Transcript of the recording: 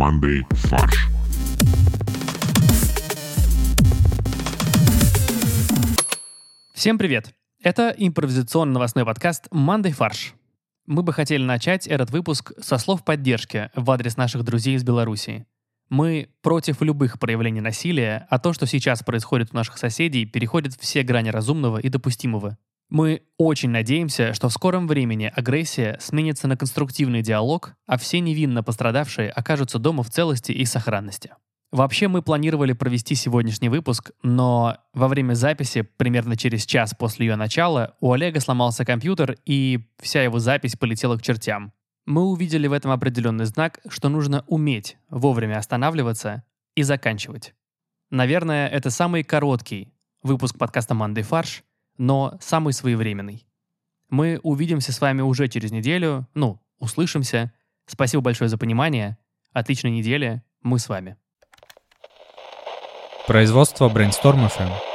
командой «Фарш». Всем привет! Это импровизационный новостной подкаст «Мандай фарш». Мы бы хотели начать этот выпуск со слов поддержки в адрес наших друзей из Беларуси. Мы против любых проявлений насилия, а то, что сейчас происходит у наших соседей, переходит все грани разумного и допустимого. Мы очень надеемся, что в скором времени агрессия сменится на конструктивный диалог, а все невинно пострадавшие окажутся дома в целости и сохранности. Вообще мы планировали провести сегодняшний выпуск, но во время записи, примерно через час после ее начала, у Олега сломался компьютер, и вся его запись полетела к чертям. Мы увидели в этом определенный знак, что нужно уметь вовремя останавливаться и заканчивать. Наверное, это самый короткий выпуск подкаста «Мандай фарш», но самый своевременный. Мы увидимся с вами уже через неделю, ну, услышимся. Спасибо большое за понимание. Отличной недели. Мы с вами. Производство Brainstorm FM.